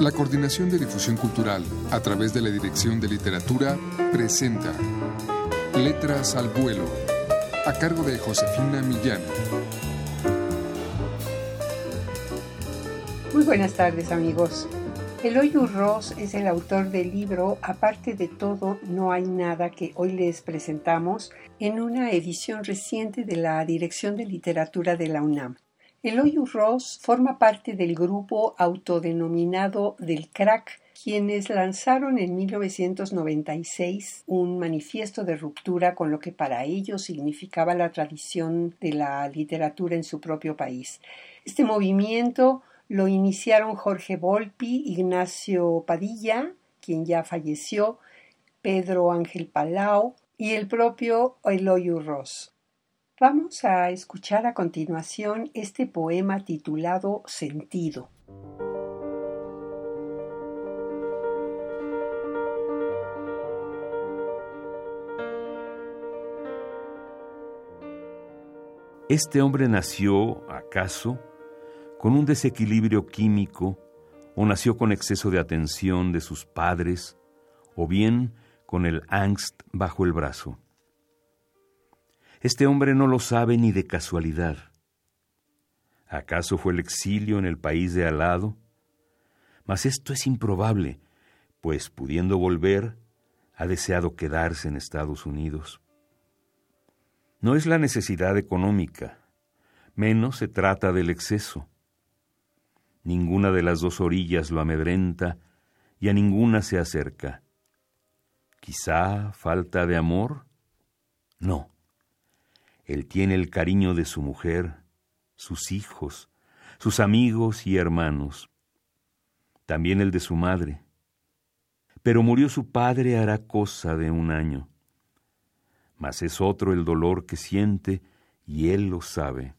La Coordinación de Difusión Cultural, a través de la Dirección de Literatura, presenta Letras al Vuelo, a cargo de Josefina Millán. Muy buenas tardes amigos. Eloy Ross es el autor del libro Aparte de todo, no hay nada que hoy les presentamos en una edición reciente de la Dirección de Literatura de la UNAM. Eloy Ross forma parte del grupo autodenominado del crack, quienes lanzaron en 1996 un manifiesto de ruptura con lo que para ellos significaba la tradición de la literatura en su propio país. Este movimiento lo iniciaron Jorge Volpi, Ignacio Padilla, quien ya falleció, Pedro Ángel Palau y el propio Eloy Ross. Vamos a escuchar a continuación este poema titulado Sentido. Este hombre nació, acaso, con un desequilibrio químico, o nació con exceso de atención de sus padres, o bien con el angst bajo el brazo. Este hombre no lo sabe ni de casualidad. ¿Acaso fue el exilio en el país de al lado? Mas esto es improbable, pues pudiendo volver, ha deseado quedarse en Estados Unidos. No es la necesidad económica, menos se trata del exceso. Ninguna de las dos orillas lo amedrenta y a ninguna se acerca. Quizá falta de amor. No. Él tiene el cariño de su mujer, sus hijos, sus amigos y hermanos, también el de su madre. Pero murió su padre hará cosa de un año. Mas es otro el dolor que siente y él lo sabe.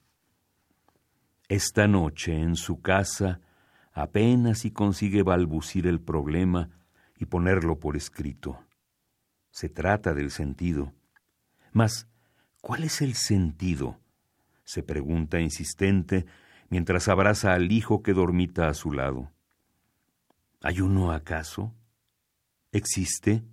Esta noche en su casa apenas si consigue balbucir el problema y ponerlo por escrito. Se trata del sentido. Mas, ¿cuál es el sentido? se pregunta insistente mientras abraza al hijo que dormita a su lado. ¿Hay uno acaso? ¿Existe?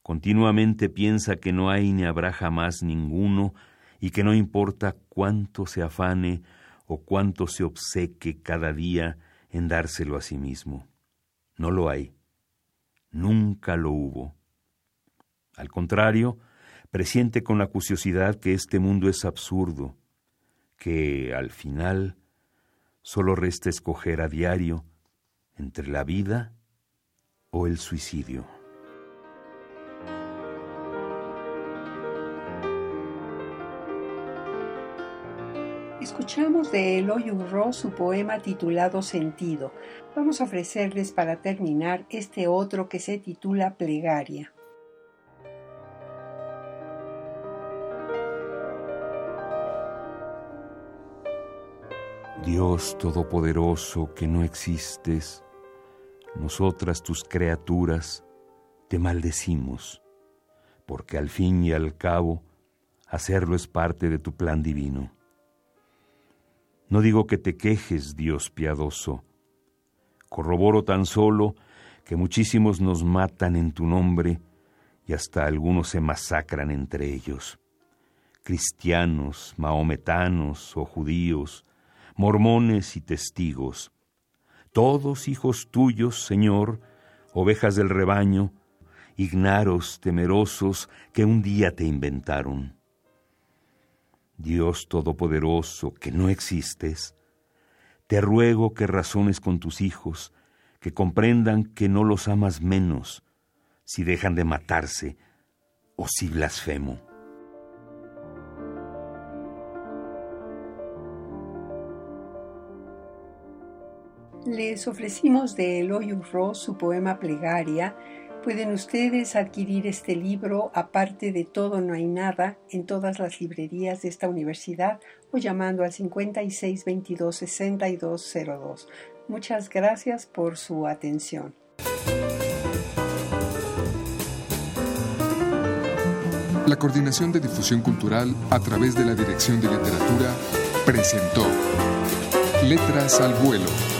Continuamente piensa que no hay ni habrá jamás ninguno y que no importa cuánto se afane o cuánto se obseque cada día en dárselo a sí mismo. No lo hay. Nunca lo hubo. Al contrario, presiente con la curiosidad que este mundo es absurdo, que al final solo resta escoger a diario entre la vida o el suicidio. Escuchamos de Eloy Urro su poema titulado Sentido. Vamos a ofrecerles para terminar este otro que se titula Plegaria. Dios Todopoderoso que no existes, nosotras tus criaturas te maldecimos, porque al fin y al cabo hacerlo es parte de tu plan divino. No digo que te quejes, Dios piadoso. Corroboro tan solo que muchísimos nos matan en tu nombre y hasta algunos se masacran entre ellos. Cristianos, mahometanos o judíos, mormones y testigos, todos hijos tuyos, Señor, ovejas del rebaño, ignaros, temerosos, que un día te inventaron. Dios Todopoderoso, que no existes, te ruego que razones con tus hijos, que comprendan que no los amas menos si dejan de matarse o si blasfemo. Les ofrecimos de Eloy Urro su poema Plegaria, Pueden ustedes adquirir este libro, aparte de todo no hay nada, en todas las librerías de esta universidad o llamando al 56 22 6202. Muchas gracias por su atención. La Coordinación de Difusión Cultural a través de la Dirección de Literatura presentó Letras al Vuelo